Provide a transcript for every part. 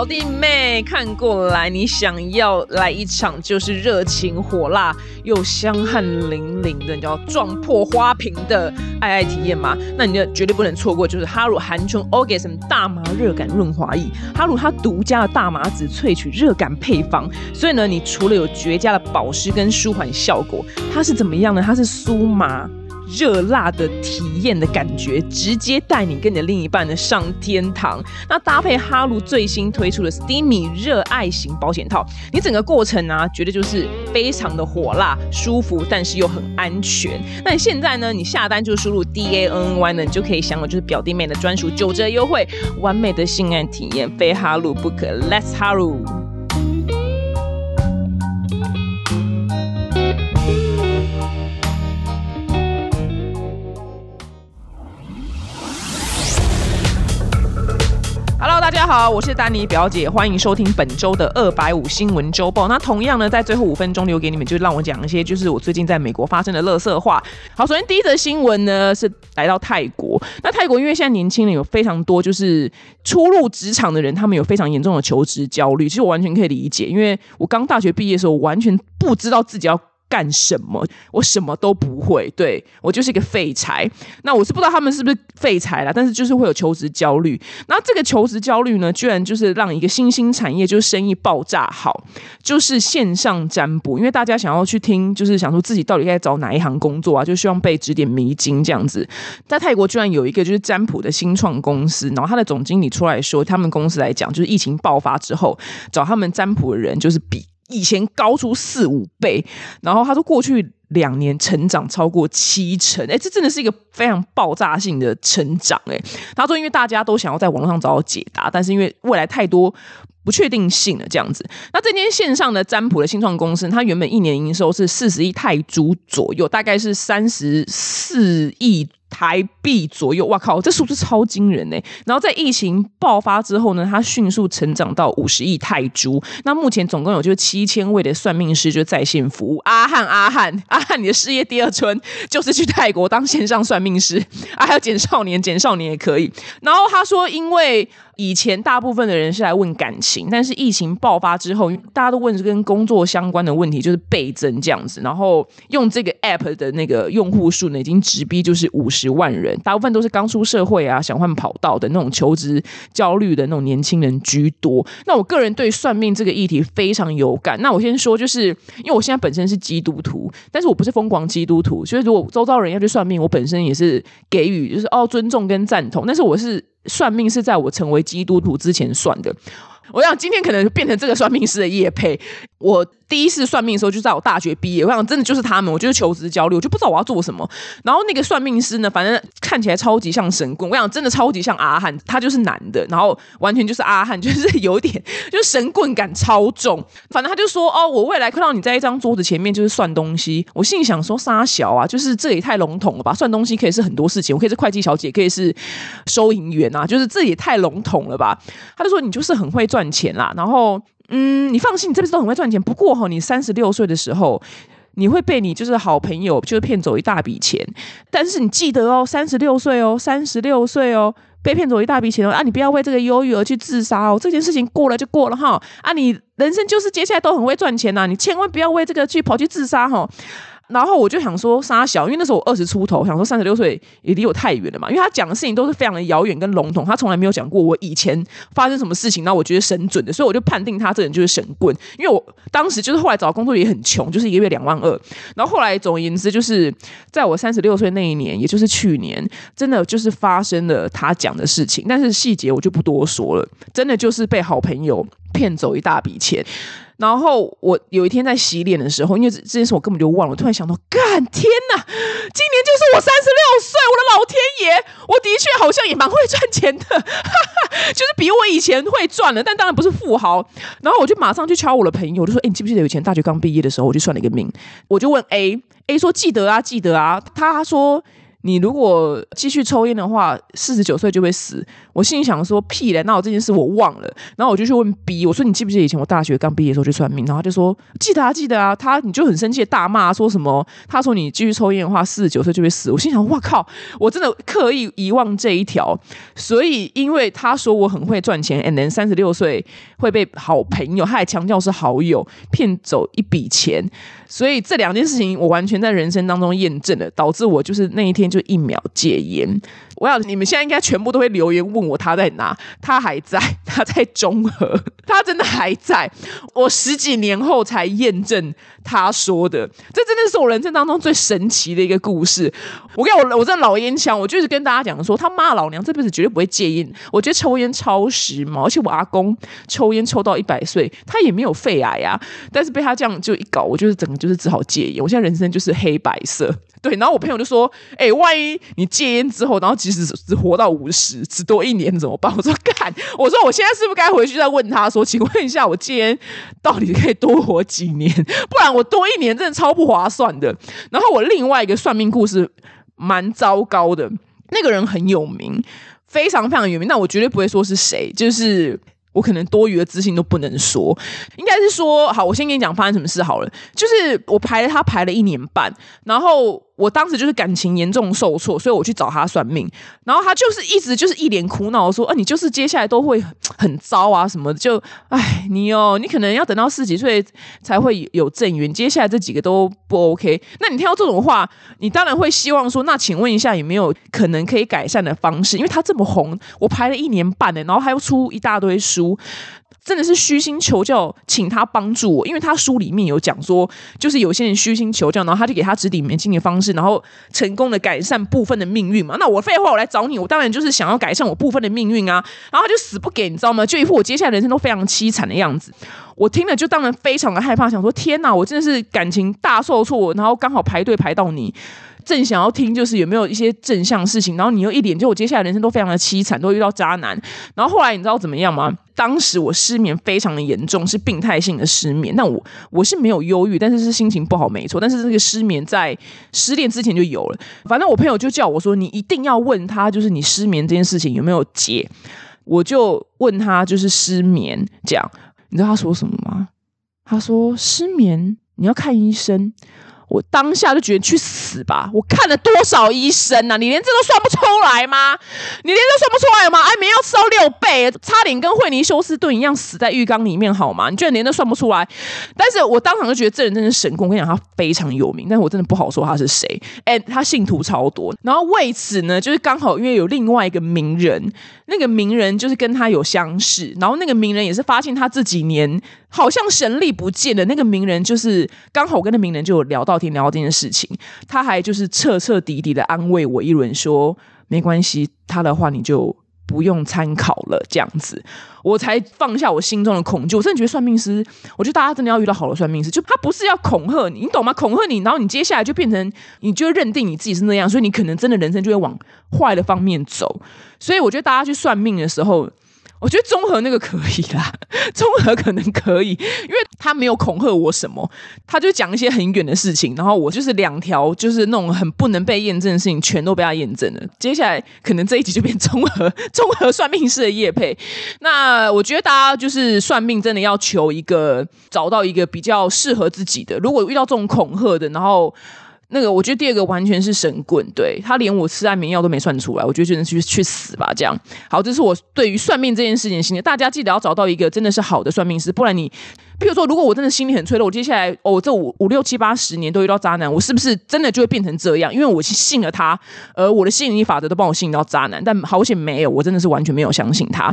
表弟妹看过来，你想要来一场就是热情火辣又香汗淋漓的，你要撞破花瓶的爱爱体验吗？那你就绝对不能错过，就是哈鲁含醇 Orgasm 大麻热感润滑液，哈鲁它独家的大麻籽萃取热感配方，所以呢，你除了有绝佳的保湿跟舒缓效果，它是怎么样呢？它是酥麻。热辣的体验的感觉，直接带你跟你的另一半呢上天堂。那搭配哈卢最新推出的 Steamy 热爱型保险套，你整个过程啊，绝对就是非常的火辣、舒服，但是又很安全。那你现在呢，你下单就输入 D A N Y 呢，你就可以享有就是表弟妹的专属九折优惠，完美的性爱体验，非哈鲁不可。Let's 哈鲁。大家好，我是丹尼表姐，欢迎收听本周的二百五新闻周报。那同样呢，在最后五分钟留给你们，就让我讲一些就是我最近在美国发生的乐色话。好，首先第一则新闻呢是来到泰国。那泰国因为现在年轻人有非常多，就是初入职场的人，他们有非常严重的求职焦虑。其实我完全可以理解，因为我刚大学毕业的时候，完全不知道自己要。干什么？我什么都不会，对我就是一个废柴。那我是不知道他们是不是废柴啦，但是就是会有求职焦虑。那这个求职焦虑呢，居然就是让一个新兴产业就是生意爆炸好，就是线上占卜。因为大家想要去听，就是想说自己到底该找哪一行工作啊，就希望被指点迷津这样子。在泰国居然有一个就是占卜的新创公司，然后他的总经理出来说，他们公司来讲，就是疫情爆发之后找他们占卜的人就是比。以前高出四五倍，然后他说过去两年成长超过七成，哎，这真的是一个非常爆炸性的成长，哎，他说因为大家都想要在网络上找到解答，但是因为未来太多不确定性了，这样子，那这间线上的占卜的新创公司，它原本一年营收是四十亿泰铢左右，大概是三十四亿。台币左右，哇靠，这数字超惊人呢！然后在疫情爆发之后呢，它迅速成长到五十亿泰铢。那目前总共有就是七千位的算命师就在线服务。阿汉，阿汉，阿汉，你的事业第二春就是去泰国当线上算命师啊，还有简少年，简少年也可以。然后他说，因为。以前大部分的人是来问感情，但是疫情爆发之后，大家都问跟工作相关的问题，就是倍增这样子。然后用这个 app 的那个用户数呢，已经直逼就是五十万人，大部分都是刚出社会啊，想换跑道的那种求职焦虑的那种年轻人居多。那我个人对算命这个议题非常有感。那我先说，就是因为我现在本身是基督徒，但是我不是疯狂基督徒，所以如果周遭人要去算命，我本身也是给予就是哦尊重跟赞同。但是我是。算命是在我成为基督徒之前算的。我想今天可能变成这个算命师的叶配。我第一次算命的时候，就在我大学毕业。我想真的就是他们，我就是求职焦虑，我就不知道我要做什么。然后那个算命师呢，反正看起来超级像神棍。我想真的超级像阿汉，他就是男的，然后完全就是阿汉，就是有点就是神棍感超重。反正他就说：“哦，我未来看到你在一张桌子前面就是算东西。”我心里想说：“沙小啊，就是这也太笼统了吧？算东西可以是很多事情，我可以是会计小姐，可以是收银员啊，就是这也太笼统了吧？”他就说：“你就是很会赚钱啦。”然后。嗯，你放心，你这辈子都很会赚钱。不过哈，你三十六岁的时候，你会被你就是好朋友就是骗走一大笔钱。但是你记得哦，三十六岁哦，三十六岁哦，被骗走一大笔钱哦啊！你不要为这个忧郁而去自杀哦。这件事情过了就过了哈啊！你人生就是接下来都很会赚钱呐，你千万不要为这个去跑去自杀哈。然后我就想说，沙小，因为那时候我二十出头，想说三十六岁也离我太远了嘛。因为他讲的事情都是非常的遥远跟笼统，他从来没有讲过我以前发生什么事情，然后我觉得神准的，所以我就判定他这人就是神棍。因为我当时就是后来找工作也很穷，就是一个月两万二。然后后来总而言之，就是在我三十六岁那一年，也就是去年，真的就是发生了他讲的事情，但是细节我就不多说了。真的就是被好朋友骗走一大笔钱。然后我有一天在洗脸的时候，因为这件事我根本就忘了，突然想到，干天哪，今年就是我三十六岁，我的老天爷，我的确好像也蛮会赚钱的，哈 哈就是比我以前会赚了，但当然不是富豪。然后我就马上去敲我的朋友，我就说，哎，你记不记得以前大学刚毕业的时候，我就算了一个命，我就问 A，A 说记得啊，记得啊，他说。你如果继续抽烟的话，四十九岁就会死。我心里想说屁嘞，那我这件事我忘了。然后我就去问 B，我说你记不记得以前我大学刚毕业的时候去算命？然后他就说记得啊，记得啊。他你就很生气大骂说什么？他说你继续抽烟的话，四十九岁就会死。我心想哇靠，我真的刻意遗忘这一条。所以因为他说我很会赚钱，and then 三十六岁会被好朋友，他还强调是好友骗走一笔钱。所以这两件事情我完全在人生当中验证了，导致我就是那一天就一秒戒烟。我要你们现在应该全部都会留言问我他在哪，他还在，他在中和，他真的还在。我十几年后才验证他说的，这真的是我人生当中最神奇的一个故事。我跟我我这老烟枪，我就是跟大家讲说，他骂老娘这辈子绝对不会戒烟。我觉得抽烟超时髦，而且我阿公抽烟抽到一百岁，他也没有肺癌啊。但是被他这样就一搞，我就是整个就是只好戒烟。我现在人生就是黑白色。对，然后我朋友就说：“哎，万一你戒烟之后，然后即使只活到五十，只多一年怎么办？”我说：“干，我说我现在是不是该回去再问他说，请问一下，我今天到底可以多活几年？不然我多一年真的超不划算的。”然后我另外一个算命故事蛮糟糕的，那个人很有名，非常非常有名，但我绝对不会说是谁，就是。我可能多余的资讯都不能说，应该是说好，我先跟你讲发生什么事好了。就是我排了他排了一年半，然后。我当时就是感情严重受挫，所以我去找他算命，然后他就是一直就是一脸苦恼说：“啊，你就是接下来都会很糟啊什么的，就哎你哦，你可能要等到四十几岁才会有正缘，接下来这几个都不 OK。那你听到这种话，你当然会希望说，那请问一下有没有可能可以改善的方式？因为他这么红，我排了一年半呢，然后还要出一大堆书。”真的是虚心求教，请他帮助我，因为他书里面有讲说，就是有些人虚心求教，然后他就给他指点迷津的方式，然后成功的改善部分的命运嘛。那我废话，我来找你，我当然就是想要改善我部分的命运啊。然后他就死不给，你知道吗？就一副我接下来人生都非常凄惨的样子。我听了就当然非常的害怕，想说天哪，我真的是感情大受挫，然后刚好排队排到你。正想要听，就是有没有一些正向事情，然后你又一脸就我接下来人生都非常的凄惨，都遇到渣男。然后后来你知道怎么样吗？当时我失眠非常的严重，是病态性的失眠。那我我是没有忧郁，但是是心情不好，没错。但是这个失眠在失恋之前就有了。反正我朋友就叫我说，你一定要问他，就是你失眠这件事情有没有解。我就问他，就是失眠这样，你知道他说什么吗？他说失眠你要看医生。我当下就觉得去死吧！我看了多少医生呐？你连这都算不出来吗？你连这算不出来吗？安眠药吃到六倍，差点跟惠尼休斯顿一样死在浴缸里面，好吗？你居然连这算不出来？但是我当场就觉得这人真是神功。我跟你讲，他非常有名，但是我真的不好说他是谁。哎，他信徒超多。然后为此呢，就是刚好因为有另外一个名人，那个名人就是跟他有相似，然后那个名人也是发现他这几年。好像神力不见的那个名人，就是刚好跟那名人就有聊到天，聊这件事情，他还就是彻彻底底的安慰我一轮，说没关系，他的话你就不用参考了，这样子，我才放下我心中的恐惧。我真的觉得算命师，我觉得大家真的要遇到好的算命师，就他不是要恐吓你，你懂吗？恐吓你，然后你接下来就变成，你就认定你自己是那样，所以你可能真的人生就会往坏的方面走。所以我觉得大家去算命的时候。我觉得综合那个可以啦，综合可能可以，因为他没有恐吓我什么，他就讲一些很远的事情，然后我就是两条就是那种很不能被验证的事情，全都被他验证了。接下来可能这一集就变综合综合算命师的叶配。那我觉得大家就是算命，真的要求一个找到一个比较适合自己的。如果遇到这种恐吓的，然后。那个，我觉得第二个完全是神棍，对他连我吃安眠药都没算出来，我觉得真的去去死吧，这样。好，这是我对于算命这件事情的心得，大家记得要找到一个真的是好的算命师，不然你，譬如说，如果我真的心里很脆弱，我接下来哦，这五五六七八十年都遇到渣男，我是不是真的就会变成这样？因为我信了他，而我的吸引力法则都帮我吸引到渣男，但好险没有，我真的是完全没有相信他。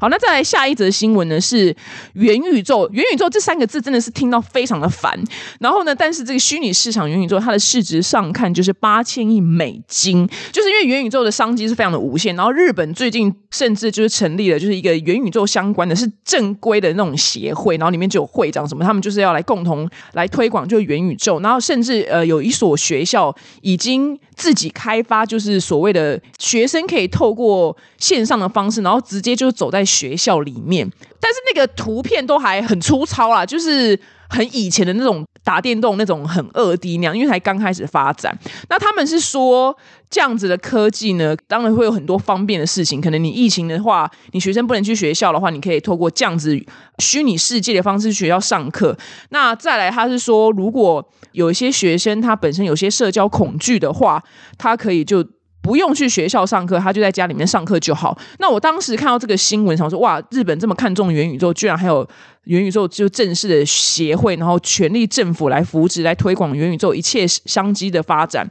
好，那再来下一则新闻呢？是元宇宙，元宇宙这三个字真的是听到非常的烦。然后呢，但是这个虚拟市场元宇宙，它的市值上看就是八千亿美金，就是因为元宇宙的商机是非常的无限。然后日本最近甚至就是成立了就是一个元宇宙相关的是正规的那种协会，然后里面就有会长什么，他们就是要来共同来推广就元宇宙。然后甚至呃有一所学校已经自己开发，就是所谓的学生可以透过线上的方式，然后直接就走在。学校里面，但是那个图片都还很粗糙啦，就是很以前的那种打电动那种很二 D 那样，因为才刚开始发展。那他们是说这样子的科技呢，当然会有很多方便的事情。可能你疫情的话，你学生不能去学校的话，你可以透过这样子虚拟世界的方式去学校上课。那再来，他是说，如果有一些学生他本身有些社交恐惧的话，他可以就。不用去学校上课，他就在家里面上课就好。那我当时看到这个新闻，想说哇，日本这么看重元宇宙，居然还有元宇宙就正式的协会，然后全力政府来扶持、来推广元宇宙一切商机的发展。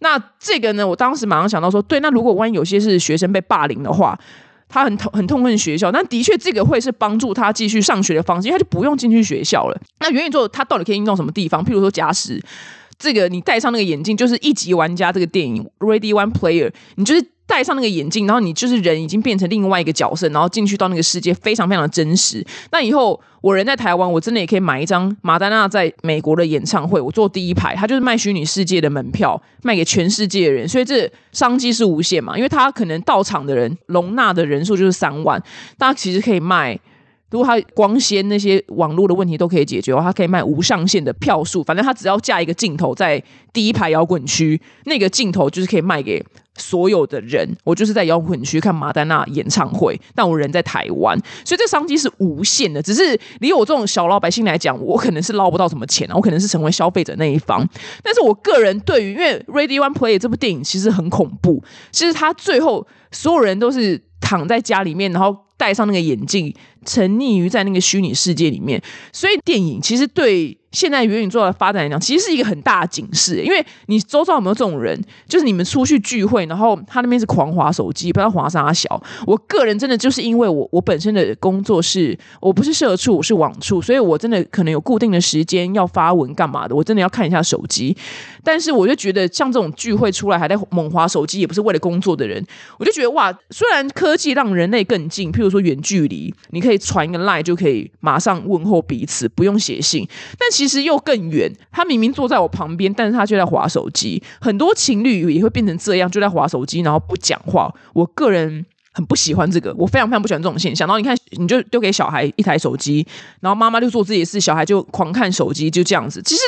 那这个呢，我当时马上想到说，对，那如果万一有些是学生被霸凌的话，他很痛很痛恨学校，那的确这个会是帮助他继续上学的方式，因为他就不用进去学校了。那元宇宙它到底可以应用什么地方？譬如说假使。这个你戴上那个眼镜，就是一级玩家。这个电影《Ready One Player》，你就是戴上那个眼镜，然后你就是人已经变成另外一个角色，然后进去到那个世界，非常非常真实。那以后我人在台湾，我真的也可以买一张马丹娜在美国的演唱会，我坐第一排，他就是卖虚拟世界的门票，卖给全世界的人，所以这商机是无限嘛，因为他可能到场的人容纳的人数就是三万，大家其实可以卖。如果他光纤那些网络的问题都可以解决的话，它可以卖无上限的票数。反正他只要架一个镜头在第一排摇滚区，那个镜头就是可以卖给所有的人。我就是在摇滚区看马丹娜演唱会，但我人在台湾，所以这商机是无限的。只是离我这种小老百姓来讲，我可能是捞不到什么钱，我可能是成为消费者那一方。但是我个人对于，因为《Ready One Play》这部电影其实很恐怖，其实它最后所有人都是躺在家里面，然后。戴上那个眼镜，沉溺于在那个虚拟世界里面，所以电影其实对。现在元宇宙的发展来讲，其实是一个很大的警示，因为你周遭有没有这种人？就是你们出去聚会，然后他那边是狂滑手机，不知道滑啥小。我个人真的就是因为我我本身的工作是，我不是社畜，我是网畜，所以我真的可能有固定的时间要发文干嘛的，我真的要看一下手机。但是我就觉得，像这种聚会出来还在猛滑手机，也不是为了工作的人，我就觉得哇，虽然科技让人类更近，譬如说远距离，你可以传一个 line 就可以马上问候彼此，不用写信，但其实。其实又更远，他明明坐在我旁边，但是他就在划手机。很多情侣也会变成这样，就在划手机，然后不讲话。我个人很不喜欢这个，我非常非常不喜欢这种现象。然后你看，你就丢给小孩一台手机，然后妈妈就做自己的事，小孩就狂看手机，就这样子。其实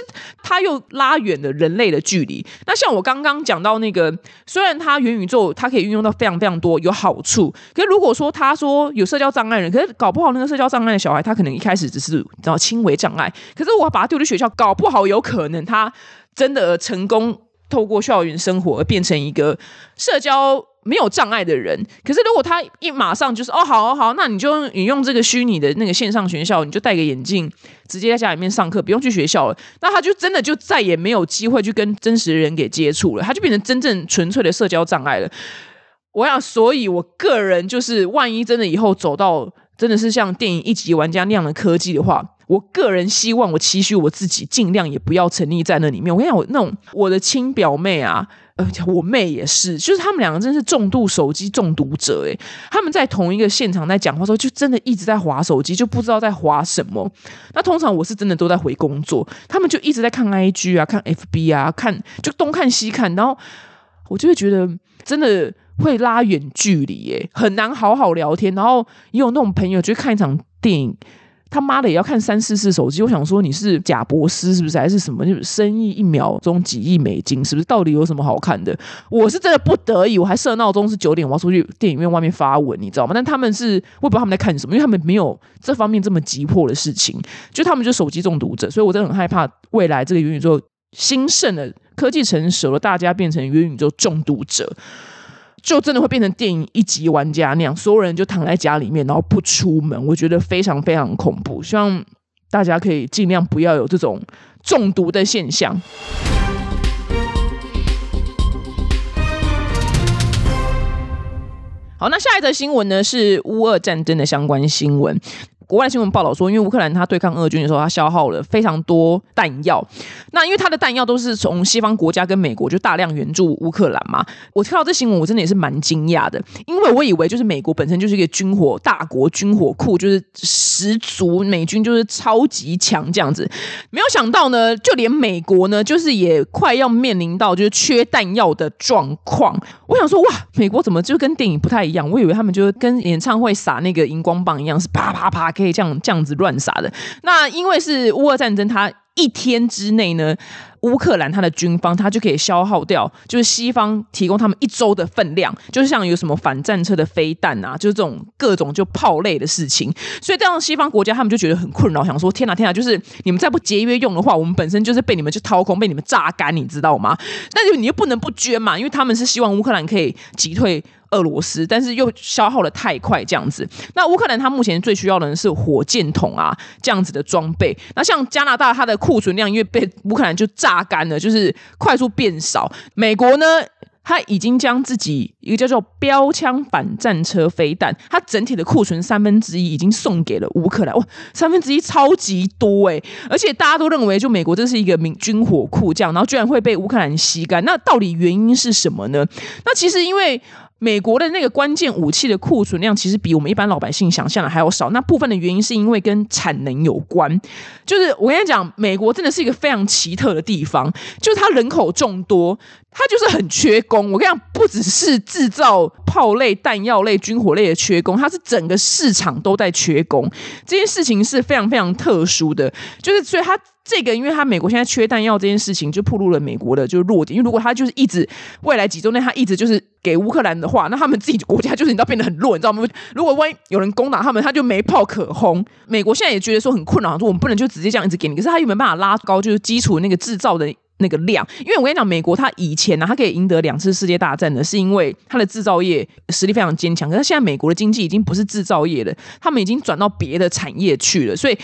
他又拉远了人类的距离。那像我刚刚讲到那个，虽然它元宇宙它可以运用到非常非常多有好处，可是如果说他说有社交障碍人，可是搞不好那个社交障碍的小孩，他可能一开始只是然后轻微障碍，可是我把他丢去学校，搞不好有可能他真的成功透过校园生活而变成一个社交。没有障碍的人，可是如果他一马上就是哦，好好，好那你就你用这个虚拟的那个线上学校，你就戴个眼镜，直接在家里面上课，不用去学校了，那他就真的就再也没有机会去跟真实的人给接触了，他就变成真正纯粹的社交障碍了。我想，所以我个人就是，万一真的以后走到真的是像电影一级玩家那样的科技的话，我个人希望我期许我自己尽量也不要沉溺在那里面。我跟你讲，我那种我的亲表妹啊。呃，我妹也是，就是他们两个真是重度手机中毒者诶，他们在同一个现场在讲话时候，就真的一直在划手机，就不知道在划什么。那通常我是真的都在回工作，他们就一直在看 IG 啊，看 FB 啊，看就东看西看，然后我就会觉得真的会拉远距离，耶，很难好好聊天。然后也有那种朋友，就看一场电影。他妈的也要看三四次手机，我想说你是假博斯是不是还是什么？就是生意一秒钟几亿美金，是不是？到底有什么好看的？我是真的不得已，我还设闹钟是九点，我要出去电影院外面发文，你知道吗？但他们是我不知道他们在看什么，因为他们没有这方面这么急迫的事情，就他们就手机中毒者，所以我真的很害怕未来这个元宇宙兴盛的科技成熟了，大家变成元宇宙中毒者。就真的会变成电影一级玩家那样，所有人就躺在家里面，然后不出门。我觉得非常非常恐怖，希望大家可以尽量不要有这种中毒的现象。好，那下一则新闻呢是乌俄战争的相关新闻。国外新闻报道说，因为乌克兰他对抗俄军的时候，他消耗了非常多弹药。那因为他的弹药都是从西方国家跟美国就大量援助乌克兰嘛。我听到这新闻，我真的也是蛮惊讶的，因为我以为就是美国本身就是一个军火大国，军火库就是十足，美军就是超级强这样子。没有想到呢，就连美国呢，就是也快要面临到就是缺弹药的状况。我想说，哇，美国怎么就跟电影不太一样？我以为他们就跟演唱会撒那个荧光棒一样，是啪啪啪可以这样这样子乱撒的。那因为是乌俄战争，它一天之内呢。乌克兰它的军方，它就可以消耗掉，就是西方提供他们一周的分量，就是像有什么反战车的飞弹啊，就是这种各种就炮类的事情。所以这样西方国家他们就觉得很困扰，想说天哪天哪，就是你们再不节约用的话，我们本身就是被你们去掏空，被你们榨干，你知道吗？但是你又不能不捐嘛，因为他们是希望乌克兰可以击退。俄罗斯，但是又消耗的太快，这样子。那乌克兰它目前最需要的是火箭筒啊，这样子的装备。那像加拿大，它的库存量因为被乌克兰就榨干了，就是快速变少。美国呢，它已经将自己一个叫做标枪反战车飞弹，它整体的库存三分之一已经送给了乌克兰。哇，三分之一超级多哎！而且大家都认为，就美国这是一个民军火库，这样，然后居然会被乌克兰吸干。那到底原因是什么呢？那其实因为。美国的那个关键武器的库存量，其实比我们一般老百姓想象的还要少。那部分的原因是因为跟产能有关。就是我跟你讲，美国真的是一个非常奇特的地方，就是它人口众多，它就是很缺工。我跟你讲，不只是制造炮类、弹药类、军火类的缺工，它是整个市场都在缺工。这件事情是非常非常特殊的，就是所以它。这个，因为他美国现在缺弹药这件事情，就暴露了美国的就是弱点。因为如果他就是一直未来几周内他一直就是给乌克兰的话，那他们自己国家就是你知道变得很弱，你知道吗？如果万一有人攻打他们，他就没炮可轰。美国现在也觉得说很困扰，说我们不能就直接这样一直给你，可是他又没办法拉高就是基础那个制造的。那个量，因为我跟你讲，美国它以前呢，它可以赢得两次世界大战呢，是因为它的制造业实力非常坚强。可是现在美国的经济已经不是制造业了，他们已经转到别的产业去了。所以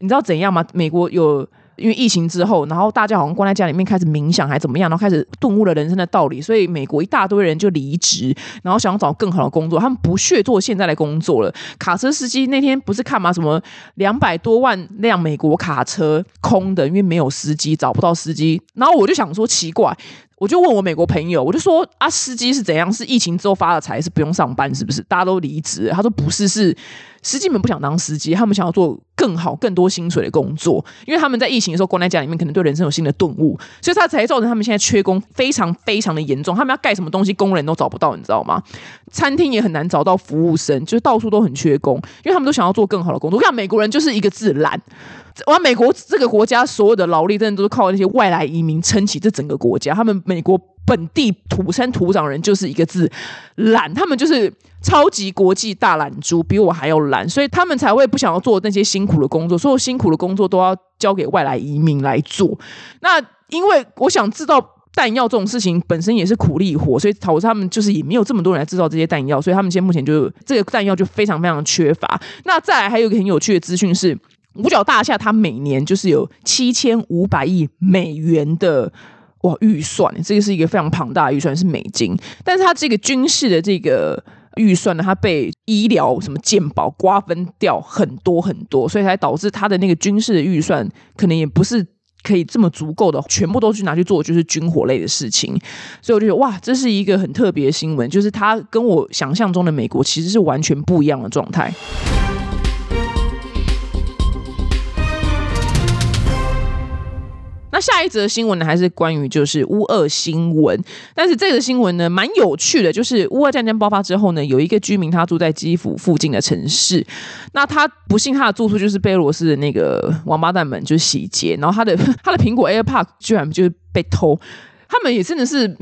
你知道怎样吗？美国有。因为疫情之后，然后大家好像关在家里面开始冥想，还怎么样，然后开始顿悟了人生的道理。所以美国一大堆人就离职，然后想要找更好的工作，他们不屑做现在的工作了。卡车司机那天不是看吗？什么两百多万辆美国卡车空的，因为没有司机，找不到司机。然后我就想说奇怪。我就问我美国朋友，我就说啊，司机是怎样？是疫情之后发的财，是不用上班，是不是？大家都离职？他说不是，是司机们不想当司机，他们想要做更好、更多薪水的工作，因为他们在疫情的时候关在家里面，可能对人生有新的顿悟，所以他才造成他们现在缺工非常非常的严重。他们要盖什么东西，工人都找不到，你知道吗？餐厅也很难找到服务生，就是到处都很缺工，因为他们都想要做更好的工作。我看美国人就是一个字懒。哇！美国这个国家所有的劳力真的都是靠那些外来移民撑起这整个国家。他们美国本地土生土长人就是一个字懒，他们就是超级国际大懒猪，比我还要懒，所以他们才会不想要做那些辛苦的工作。所有辛苦的工作都要交给外来移民来做。那因为我想知道弹药这种事情本身也是苦力活，所以导致他们就是也没有这么多人来制造这些弹药，所以他们现在目前就这个弹药就非常非常缺乏。那再来还有一个很有趣的资讯是。五角大厦，它每年就是有七千五百亿美元的哇预算，这个是一个非常庞大的预算，是美金。但是它这个军事的这个预算呢，它被医疗什么健保瓜分掉很多很多，所以才导致它的那个军事的预算可能也不是可以这么足够的，全部都去拿去做就是军火类的事情。所以我就觉得哇，这是一个很特别的新闻，就是它跟我想象中的美国其实是完全不一样的状态。那下一则新闻呢，还是关于就是乌俄新闻，但是这个新闻呢蛮有趣的，就是乌俄战争爆发之后呢，有一个居民他住在基辅附近的城市，那他不幸他的住处就是被俄罗斯的那个王八蛋们就洗劫，然后他的 他的苹果 AirPod 居然就是被偷。他们也真的是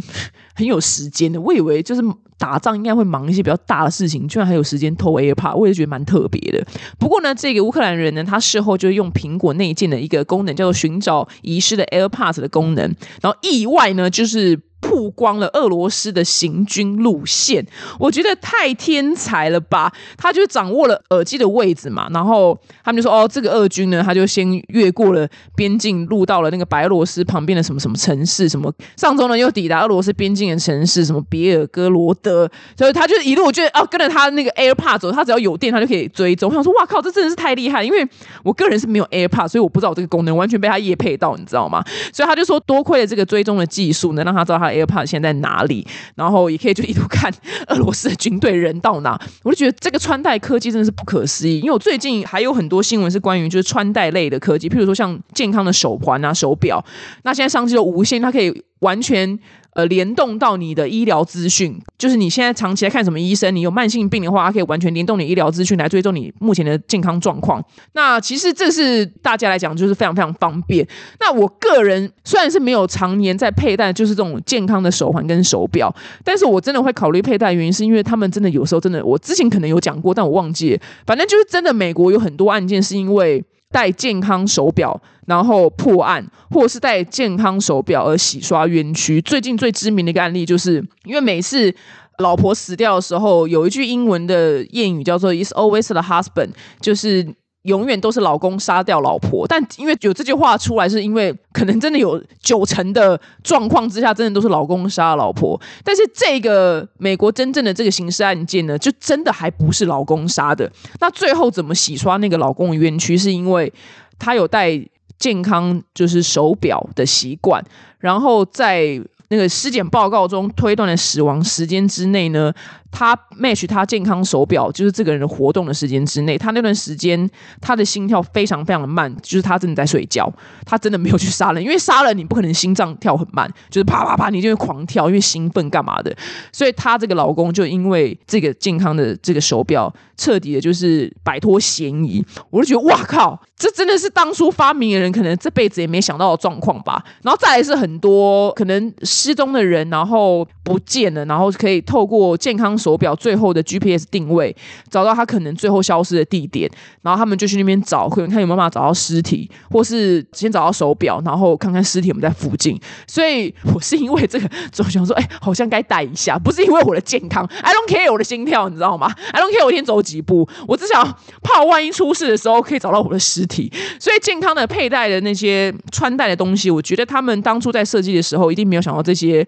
很有时间的，我以为就是打仗应该会忙一些比较大的事情，居然还有时间偷 AirPod，我也觉得蛮特别的。不过呢，这个乌克兰人呢，他事后就用苹果内建的一个功能，叫做寻找遗失的 AirPods 的功能，然后意外呢就是。曝光了俄罗斯的行军路线，我觉得太天才了吧！他就掌握了耳机的位置嘛，然后他们就说：“哦，这个俄军呢，他就先越过了边境，入到了那个白俄罗斯旁边的什么什么城市，什么上周呢又抵达俄罗斯边境的城市，什么别尔哥罗德。”所以他就一路觉得哦，跟着他那个 AirPod 走，他只要有电，他就可以追踪。我想说，哇靠，这真的是太厉害！因为我个人是没有 AirPod，所以我不知道这个功能，完全被他夜配到，你知道吗？所以他就说，多亏了这个追踪的技术，能让他知道他 AirPod 现在在哪里，然后也可以就一路看 俄罗斯的军队人到哪。我就觉得这个穿戴科技真的是不可思议。因为我最近还有很多新闻是关于就是穿戴类的科技，譬如说像健康的手环啊、手表，那现在商机了无线，它可以完全。呃，联动到你的医疗资讯，就是你现在长期来看什么医生，你有慢性病的话，它可以完全联动你医疗资讯来追踪你目前的健康状况。那其实这是大家来讲就是非常非常方便。那我个人虽然是没有常年在佩戴，就是这种健康的手环跟手表，但是我真的会考虑佩戴，原因是因为他们真的有时候真的，我之前可能有讲过，但我忘记，反正就是真的美国有很多案件是因为。戴健康手表，然后破案，或是戴健康手表而洗刷冤屈。最近最知名的一个案例，就是因为每次老婆死掉的时候，有一句英文的谚语叫做 "is always the husband"，就是。永远都是老公杀掉老婆，但因为有这句话出来，是因为可能真的有九成的状况之下，真的都是老公杀老婆。但是这个美国真正的这个刑事案件呢，就真的还不是老公杀的。那最后怎么洗刷那个老公的冤屈？是因为他有戴健康就是手表的习惯，然后在。那个尸检报告中推断的死亡时间之内呢，他 match 他健康手表，就是这个人的活动的时间之内，他那段时间他的心跳非常非常的慢，就是他真的在睡觉，他真的没有去杀人，因为杀人你不可能心脏跳很慢，就是啪啪啪你就会狂跳，因为兴奋干嘛的，所以他这个老公就因为这个健康的这个手表，彻底的就是摆脱嫌疑，我就觉得哇靠，这真的是当初发明的人可能这辈子也没想到的状况吧，然后再来是很多可能。失踪的人，然后不见了，然后可以透过健康手表最后的 GPS 定位，找到他可能最后消失的地点，然后他们就去那边找，可能看有没有办法找到尸体，或是先找到手表，然后看看尸体有没有在附近。所以我是因为这个，总想说，哎，好像该带一下，不是因为我的健康，I don't care 我的心跳，你知道吗？I don't care 我一天走几步，我只想怕万一出事的时候可以找到我的尸体。所以健康的佩戴的那些穿戴的东西，我觉得他们当初在设计的时候一定没有想到。这些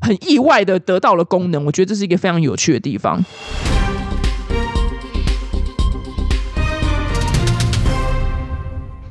很意外的得到了功能，我觉得这是一个非常有趣的地方。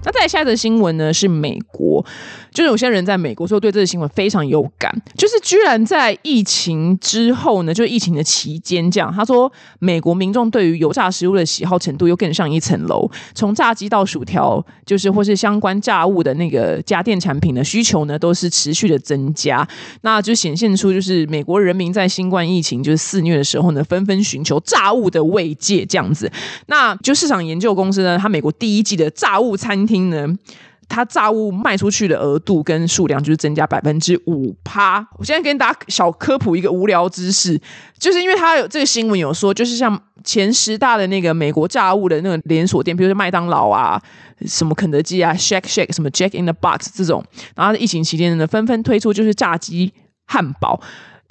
那再下一则新闻呢？是美国。就是有些人在美国，说对这个新闻非常有感。就是居然在疫情之后呢，就疫情的期间，这样他说，美国民众对于油炸食物的喜好程度又更上一层楼。从炸鸡到薯条，就是或是相关炸物的那个家电产品的需求呢，都是持续的增加。那就显现出，就是美国人民在新冠疫情就是肆虐的时候呢，纷纷寻求炸物的慰藉，这样子。那就市场研究公司呢，它美国第一季的炸物餐厅呢。它炸物卖出去的额度跟数量就是增加百分之五趴。我现在跟大家小科普一个无聊知识，就是因为它有这个新闻有说，就是像前十大的那个美国炸物的那个连锁店，比如说麦当劳啊、什么肯德基啊、Shake Shake、什么 Jack in the Box 这种，然后疫情期间呢，纷纷推出就是炸鸡汉堡。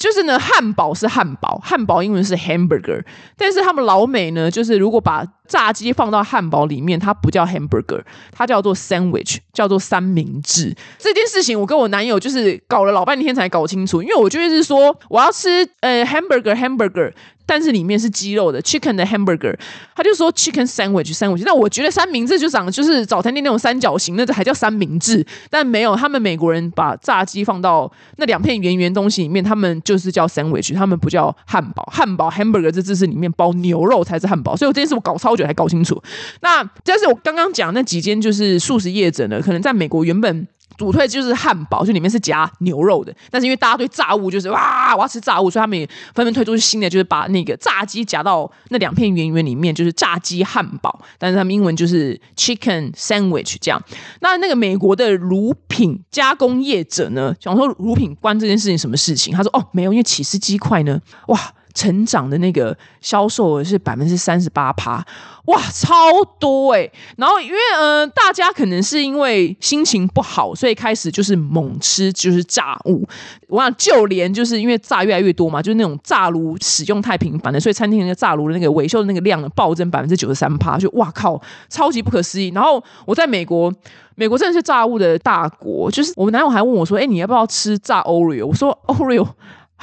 就是呢，汉堡是汉堡，汉堡英文是 hamburger，但是他们老美呢，就是如果把炸鸡放到汉堡里面，它不叫 hamburger，它叫做 sandwich，叫做三明治。这件事情我跟我男友就是搞了老半天才搞清楚，因为我就是说我要吃呃 hamburger hamburger。但是里面是鸡肉的 chicken 的 hamburger，他就说 chicken sandwich sandwich。那我觉得三明治就长就是早餐店那种三角形，那这还叫三明治？但没有，他们美国人把炸鸡放到那两片圆圆东西里面，他们就是叫 sandwich，他们不叫汉堡。汉堡 hamburger 这字是里面包牛肉才是汉堡，所以我这件事我搞超久才搞清楚。那但是我刚刚讲那几间就是素食业者呢，可能在美国原本。主推就是汉堡，就里面是夹牛肉的。但是因为大家对炸物就是哇，我要吃炸物，所以他们也纷纷推出新的，就是把那个炸鸡夹到那两片圆圆里面，就是炸鸡汉堡。但是他们英文就是 chicken sandwich 这样。那那个美国的乳品加工业者呢，想说乳品关这件事情什么事情？他说哦，没有，因为起司鸡块呢，哇。成长的那个销售额是百分之三十八趴，哇，超多哎！然后因为呃，大家可能是因为心情不好，所以开始就是猛吃就是炸物。我想就连就是因为炸越来越多嘛，就是那种炸炉使用太频繁了，所以餐厅那个炸炉的那个维修的那个量暴增百分之九十三趴，就哇靠，超级不可思议。然后我在美国。美国真的是炸物的大国，就是我们男友还问我说：“哎，你要不要吃炸 Oreo？” 我说：“Oreo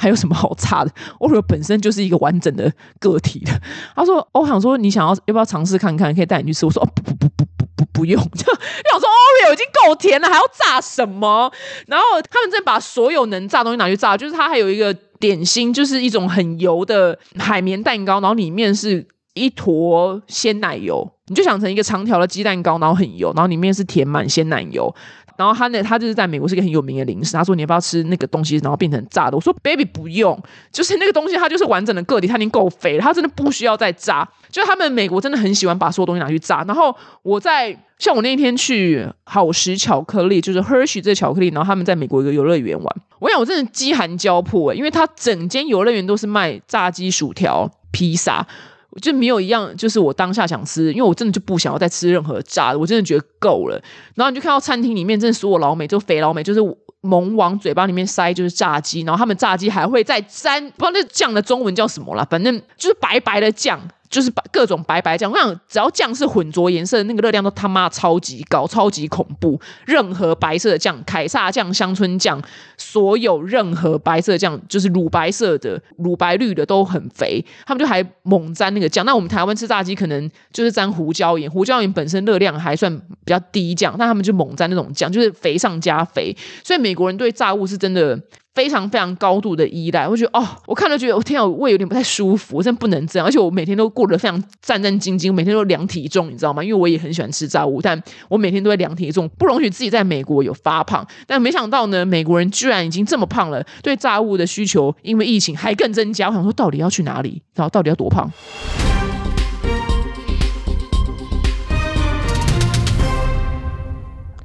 还有什么好炸的？Oreo 本身就是一个完整的个体的。”他说：“我想说，你想要要不要尝试看看？可以带你去吃。”我说：“哦不不不不不不不用！” 就想说 Oreo 已经够甜了，还要炸什么？然后他们正把所有能炸东西拿去炸，就是它还有一个点心，就是一种很油的海绵蛋糕，然后里面是。一坨鲜奶油，你就想成一个长条的鸡蛋糕，然后很油，然后里面是填满鲜奶油。然后他那他就是在美国是一个很有名的零食。他说你要不要吃那个东西，然后变成炸的？我说 baby 不用，就是那个东西它就是完整的个体，它已经够肥了，它真的不需要再炸。就是他们美国真的很喜欢把所有东西拿去炸。然后我在像我那一天去好食巧克力，就是 Hershey 这巧克力，然后他们在美国一个游乐园玩，我想我真的饥寒交迫，因为他整间游乐园都是卖炸鸡、薯条、披萨。就没有一样，就是我当下想吃，因为我真的就不想要再吃任何炸的，我真的觉得够了。然后你就看到餐厅里面，真的所有老美，就肥老美，就是猛往嘴巴里面塞，就是炸鸡。然后他们炸鸡还会再沾，不知道那酱的中文叫什么了，反正就是白白的酱。就是把各种白白酱，我想只要酱是混浊颜色，那个热量都他妈超级高，超级恐怖。任何白色的酱，凯撒酱、乡村酱，所有任何白色酱，就是乳白色的、乳白绿的都很肥。他们就还猛沾那个酱。那我们台湾吃炸鸡可能就是沾胡椒盐，胡椒盐本身热量还算比较低酱，但他们就猛沾那种酱，就是肥上加肥。所以美国人对炸物是真的。非常非常高度的依赖，我觉得哦，我看了觉得我天啊，我胃有点不太舒服，我真的不能这样，而且我每天都过得非常战战兢兢，每天都量体重，你知道吗？因为我也很喜欢吃炸物，但我每天都会量体重，不容许自己在美国有发胖。但没想到呢，美国人居然已经这么胖了，对炸物的需求因为疫情还更增加。我想说，到底要去哪里？然后到底要多胖？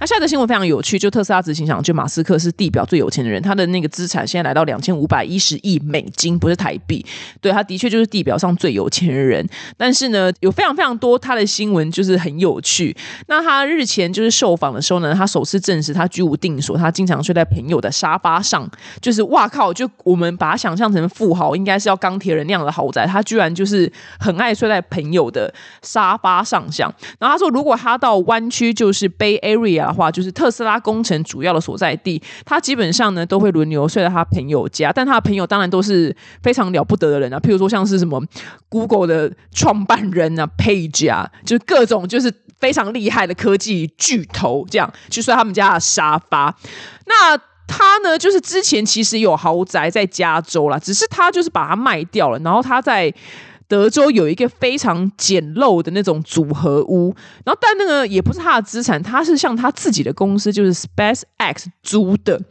下的新闻非常有趣，就特斯拉执行长就马斯克是地表最有钱的人，他的那个资产现在来到两千五百一十亿美金，不是台币。对，他的确就是地表上最有钱的人。但是呢，有非常非常多他的新闻就是很有趣。那他日前就是受访的时候呢，他首次证实他居无定所，他经常睡在朋友的沙发上。就是哇靠，就我们把他想象成富豪，应该是要钢铁人那样的豪宅，他居然就是很爱睡在朋友的沙发上。想，然后他说，如果他到湾区，就是 Bay Area。话就是特斯拉工程主要的所在地，他基本上呢都会轮流睡在他朋友家，但他的朋友当然都是非常了不得的人啊，譬如说像是什么 Google 的创办人啊，Page 啊，就是各种就是非常厉害的科技巨头，这样去睡他们家的沙发。那他呢，就是之前其实有豪宅在加州啦，只是他就是把它卖掉了，然后他在。德州有一个非常简陋的那种组合屋，然后但那个也不是他的资产，他是向他自己的公司，就是 Space X 租的。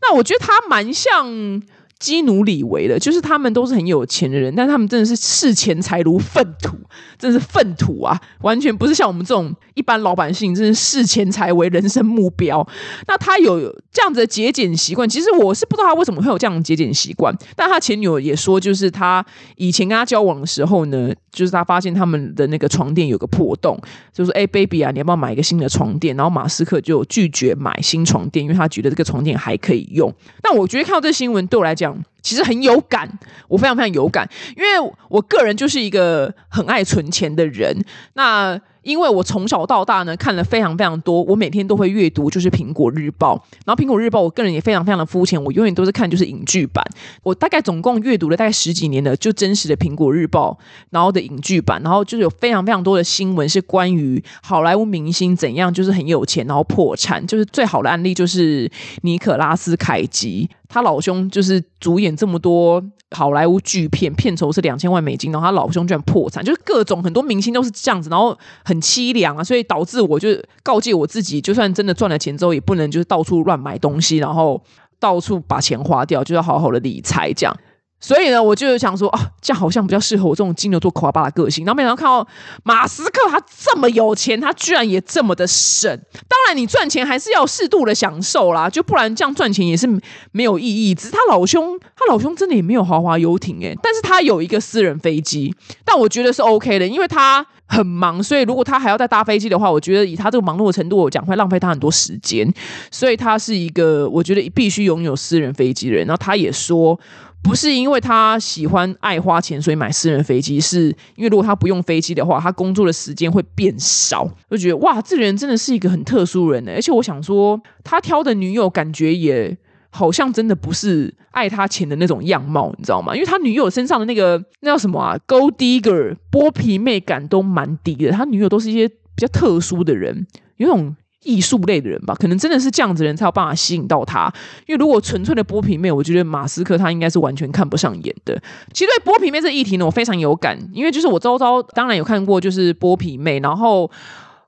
那我觉得他蛮像。基努里维的，就是他们都是很有钱的人，但他们真的是视钱财如粪土，真是粪土啊！完全不是像我们这种一般老百姓，真是视钱财为人生目标。那他有这样子的节俭习惯，其实我是不知道他为什么会有这样的节俭习惯。但他前女友也说，就是他以前跟他交往的时候呢，就是他发现他们的那个床垫有个破洞，就说：“哎，baby 啊，你要不要买一个新的床垫？”然后马斯克就拒绝买新床垫，因为他觉得这个床垫还可以用。那我觉得看到这新闻对我来讲。其实很有感，我非常非常有感，因为我个人就是一个很爱存钱的人。那因为我从小到大呢看了非常非常多，我每天都会阅读，就是《苹果日报》。然后《苹果日报》，我个人也非常非常的肤浅，我永远都是看就是影剧版。我大概总共阅读了大概十几年的就真实的《苹果日报》，然后的影剧版，然后就是有非常非常多的新闻是关于好莱坞明星怎样就是很有钱，然后破产。就是最好的案例就是尼可拉斯凯奇。他老兄就是主演这么多好莱坞巨片，片酬是两千万美金，然后他老兄居然破产，就是各种很多明星都是这样子，然后很凄凉啊，所以导致我就告诫我自己，就算真的赚了钱之后，也不能就是到处乱买东西，然后到处把钱花掉，就要好好的理财这样。所以呢，我就想说啊，这样好像比较适合我这种金牛座口巴的个性。然后没想到看到马斯克他这么有钱，他居然也这么的省。当然，你赚钱还是要适度的享受啦，就不然这样赚钱也是没有意义。只是他老兄，他老兄真的也没有豪华游艇诶，但是他有一个私人飞机，但我觉得是 OK 的，因为他很忙，所以如果他还要再搭飞机的话，我觉得以他这个忙碌的程度，我讲会浪费他很多时间。所以他是一个我觉得必须拥有私人飞机的人。然后他也说。不是因为他喜欢爱花钱，所以买私人飞机，是因为如果他不用飞机的话，他工作的时间会变少。就觉得哇，这人真的是一个很特殊人呢。而且我想说，他挑的女友感觉也好像真的不是爱他钱的那种样貌，你知道吗？因为他女友身上的那个那叫什么啊，Gold Digger 剥皮妹感都蛮低的。他女友都是一些比较特殊的人，有种。艺术类的人吧，可能真的是这样子的人才有办法吸引到他。因为如果纯粹的剥皮妹，我觉得马斯克他应该是完全看不上眼的。其实对剥皮妹这议题呢，我非常有感，因为就是我周遭当然有看过就是剥皮妹，然后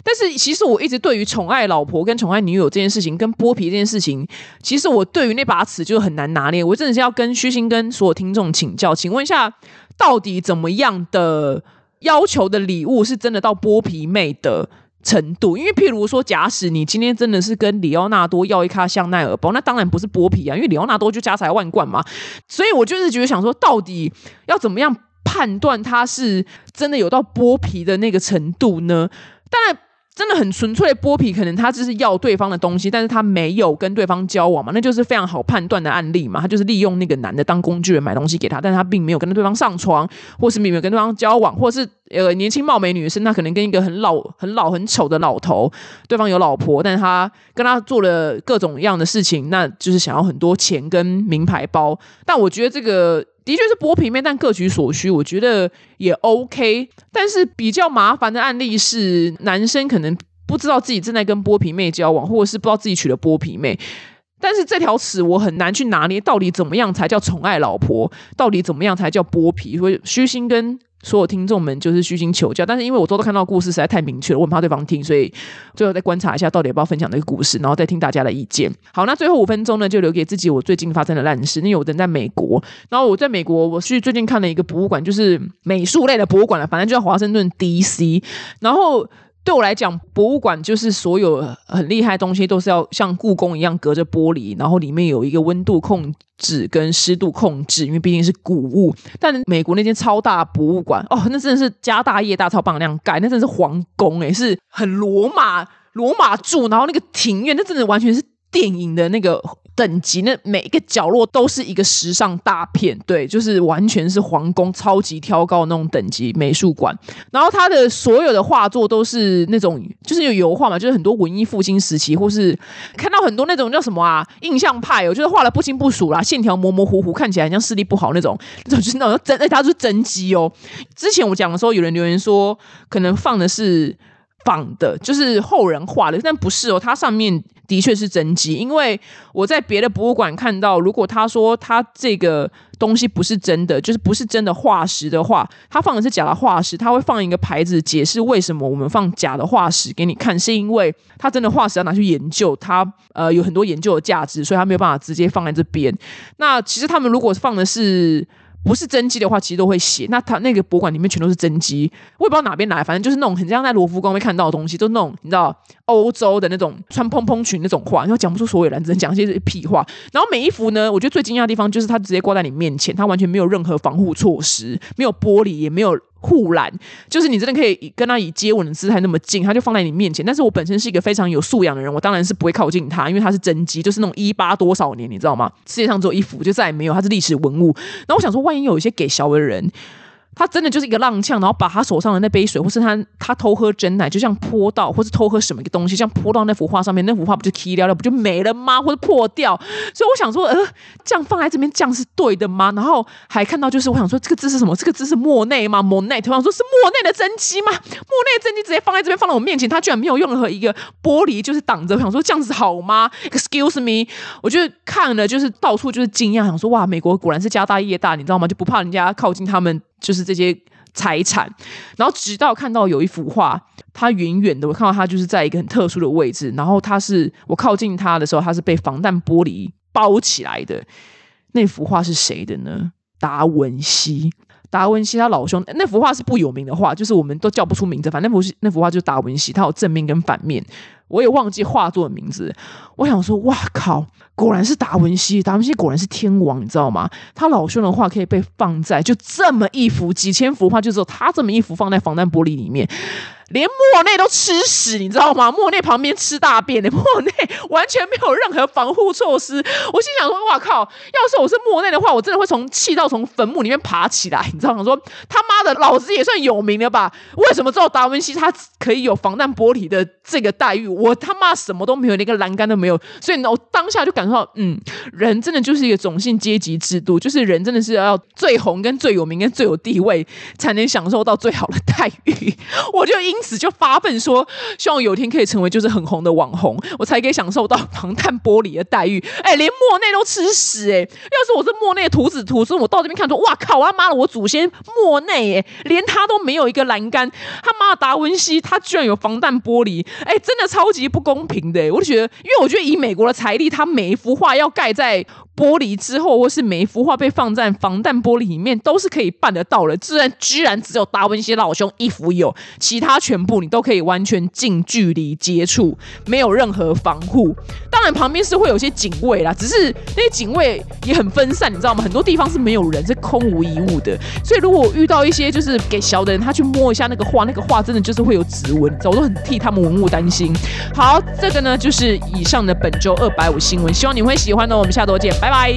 但是其实我一直对于宠爱老婆跟宠爱女友这件事情，跟剥皮这件事情，其实我对于那把尺就很难拿捏。我真的是要跟虚心跟所有听众请教，请问一下，到底怎么样的要求的礼物是真的到剥皮妹的？程度，因为譬如说，假使你今天真的是跟里奥纳多要一卡香奈儿包，那当然不是剥皮啊，因为里奥纳多就家财万贯嘛。所以我就是觉得想说，到底要怎么样判断他是真的有到剥皮的那个程度呢？当然。真的很纯粹的剥皮，可能他只是要对方的东西，但是他没有跟对方交往嘛，那就是非常好判断的案例嘛。他就是利用那个男的当工具人买东西给他，但是他并没有跟对方上床，或是并没有跟对方交往，或是呃年轻貌美女生，他可能跟一个很老、很老、很丑的老头，对方有老婆，但是他跟他做了各种样的事情，那就是想要很多钱跟名牌包。但我觉得这个。的确是剥皮妹，但各取所需，我觉得也 OK。但是比较麻烦的案例是，男生可能不知道自己正在跟剥皮妹交往，或者是不知道自己娶了剥皮妹。但是这条尺我很难去拿捏，到底怎么样才叫宠爱老婆？到底怎么样才叫剥皮？所以虚心跟。所有听众们就是虚心求教，但是因为我都都看到故事实在太明确了，我很怕对方听，所以最后再观察一下到底要不要分享那个故事，然后再听大家的意见。好，那最后五分钟呢，就留给自己。我最近发生的烂事，因为我人在美国，然后我在美国，我去最近看了一个博物馆，就是美术类的博物馆了，反正就在华盛顿 D.C.，然后。对我来讲，博物馆就是所有很厉害的东西都是要像故宫一样隔着玻璃，然后里面有一个温度控制跟湿度控制，因为毕竟是古物。但美国那间超大博物馆，哦，那真的是家大业大，超棒那样盖，那真的是皇宫诶，是很罗马罗马柱，然后那个庭院，那真的完全是电影的那个。等级那每一个角落都是一个时尚大片，对，就是完全是皇宫超级挑高那种等级美术馆。然后它的所有的画作都是那种，就是有油画嘛，就是很多文艺复兴时期，或是看到很多那种叫什么啊，印象派，我觉得画的不清不楚啦，线条模模糊糊，看起来像视力不好那种，那种就是那种真，哎，它是真机哦。之前我讲的时候，有人留言说，可能放的是。仿的，就是后人画的，但不是哦。它上面的确是真迹，因为我在别的博物馆看到，如果他说他这个东西不是真的，就是不是真的化石的话，他放的是假的化石，他会放一个牌子解释为什么我们放假的化石给你看，是因为他真的化石要拿去研究，他呃有很多研究的价值，所以他没有办法直接放在这边。那其实他们如果放的是。不是真机的话，其实都会写。那他那个博物馆里面全都是真机，我也不知道哪边来，反正就是那种很像在罗浮宫会看到的东西，就那种你知道欧洲的那种穿蓬蓬裙那种画，然后讲不出所以然，只能讲一些屁话。然后每一幅呢，我觉得最惊讶的地方就是它直接挂在你面前，它完全没有任何防护措施，没有玻璃，也没有。护栏就是你真的可以跟他以接吻的姿态那么近，他就放在你面前。但是我本身是一个非常有素养的人，我当然是不会靠近他，因为他是真机，就是那种一八多少年，你知道吗？世界上只有一幅，就再也没有，他是历史文物。那我想说，万一有一些给小的人。他真的就是一个浪呛，然后把他手上的那杯水，或是他他偷喝真奶，就这样泼到，或是偷喝什么一个东西，这样泼到那幅画上面，那幅画不就踢掉了，不就没了吗？或者破掉？所以我想说，呃，这样放在这边，这样是对的吗？然后还看到，就是我想说，这个字是什么？这个字是莫内吗？莫内，突然说是莫内的真迹吗？莫内的真迹直接放在这边，放到我面前，他居然没有用任何一个玻璃，就是挡着。我想说，这样子好吗？Excuse me，我就看了，就是到处就是惊讶，想说，哇，美国果然是家大业大，你知道吗？就不怕人家靠近他们。就是这些财产，然后直到看到有一幅画，它远远的，我看到它就是在一个很特殊的位置，然后它是我靠近它的时候，它是被防弹玻璃包起来的。那幅画是谁的呢？达文西。达文西他老兄那幅画是不有名的画，就是我们都叫不出名字。反正那幅那幅画就是达文西，他有正面跟反面，我也忘记画作的名字。我想说，哇靠，果然是达文西，达文西果然是天王，你知道吗？他老兄的画可以被放在就这么一幅几千幅画，就只有他这么一幅放在防弹玻璃里面。连莫内都吃屎，你知道吗？莫内旁边吃大便的莫内完全没有任何防护措施。我心想说：“哇靠！要是我是莫内的话，我真的会从气到从坟墓里面爬起来，你知道吗？说他妈的，老子也算有名了吧？为什么只有达文西他可以有防弹玻璃的这个待遇？我他妈什么都没有，连个栏杆都没有。所以呢，我当下就感受到，嗯，人真的就是一个种姓阶级制度，就是人真的是要最红、跟最有名、跟最有地位，才能享受到最好的待遇。我就因此就发奋说，希望有一天可以成为就是很红的网红，我才可以享受到防弹玻璃的待遇。哎，连莫内都吃屎哎！要是我是莫内的徒子徒孙，我到这边看说，哇靠！我他妈的，我祖先莫内哎，连他都没有一个栏杆，他妈的达文西他居然有防弹玻璃，哎，真的超级不公平的。我就觉得，因为我觉得以美国的财力，它每一幅画要盖在。玻璃之后，或是每一幅画被放在防弹玻璃里面，都是可以办得到的。居然居然只有达文西老兄一幅有，其他全部你都可以完全近距离接触，没有任何防护。当然旁边是会有些警卫啦，只是那些警卫也很分散，你知道吗？很多地方是没有人，是空无一物的。所以如果遇到一些就是给小的人，他去摸一下那个画，那个画真的就是会有指纹，我都很替他们文物担心。好，这个呢就是以上的本周二百五新闻，希望你会喜欢呢。我们下周见，拜拜。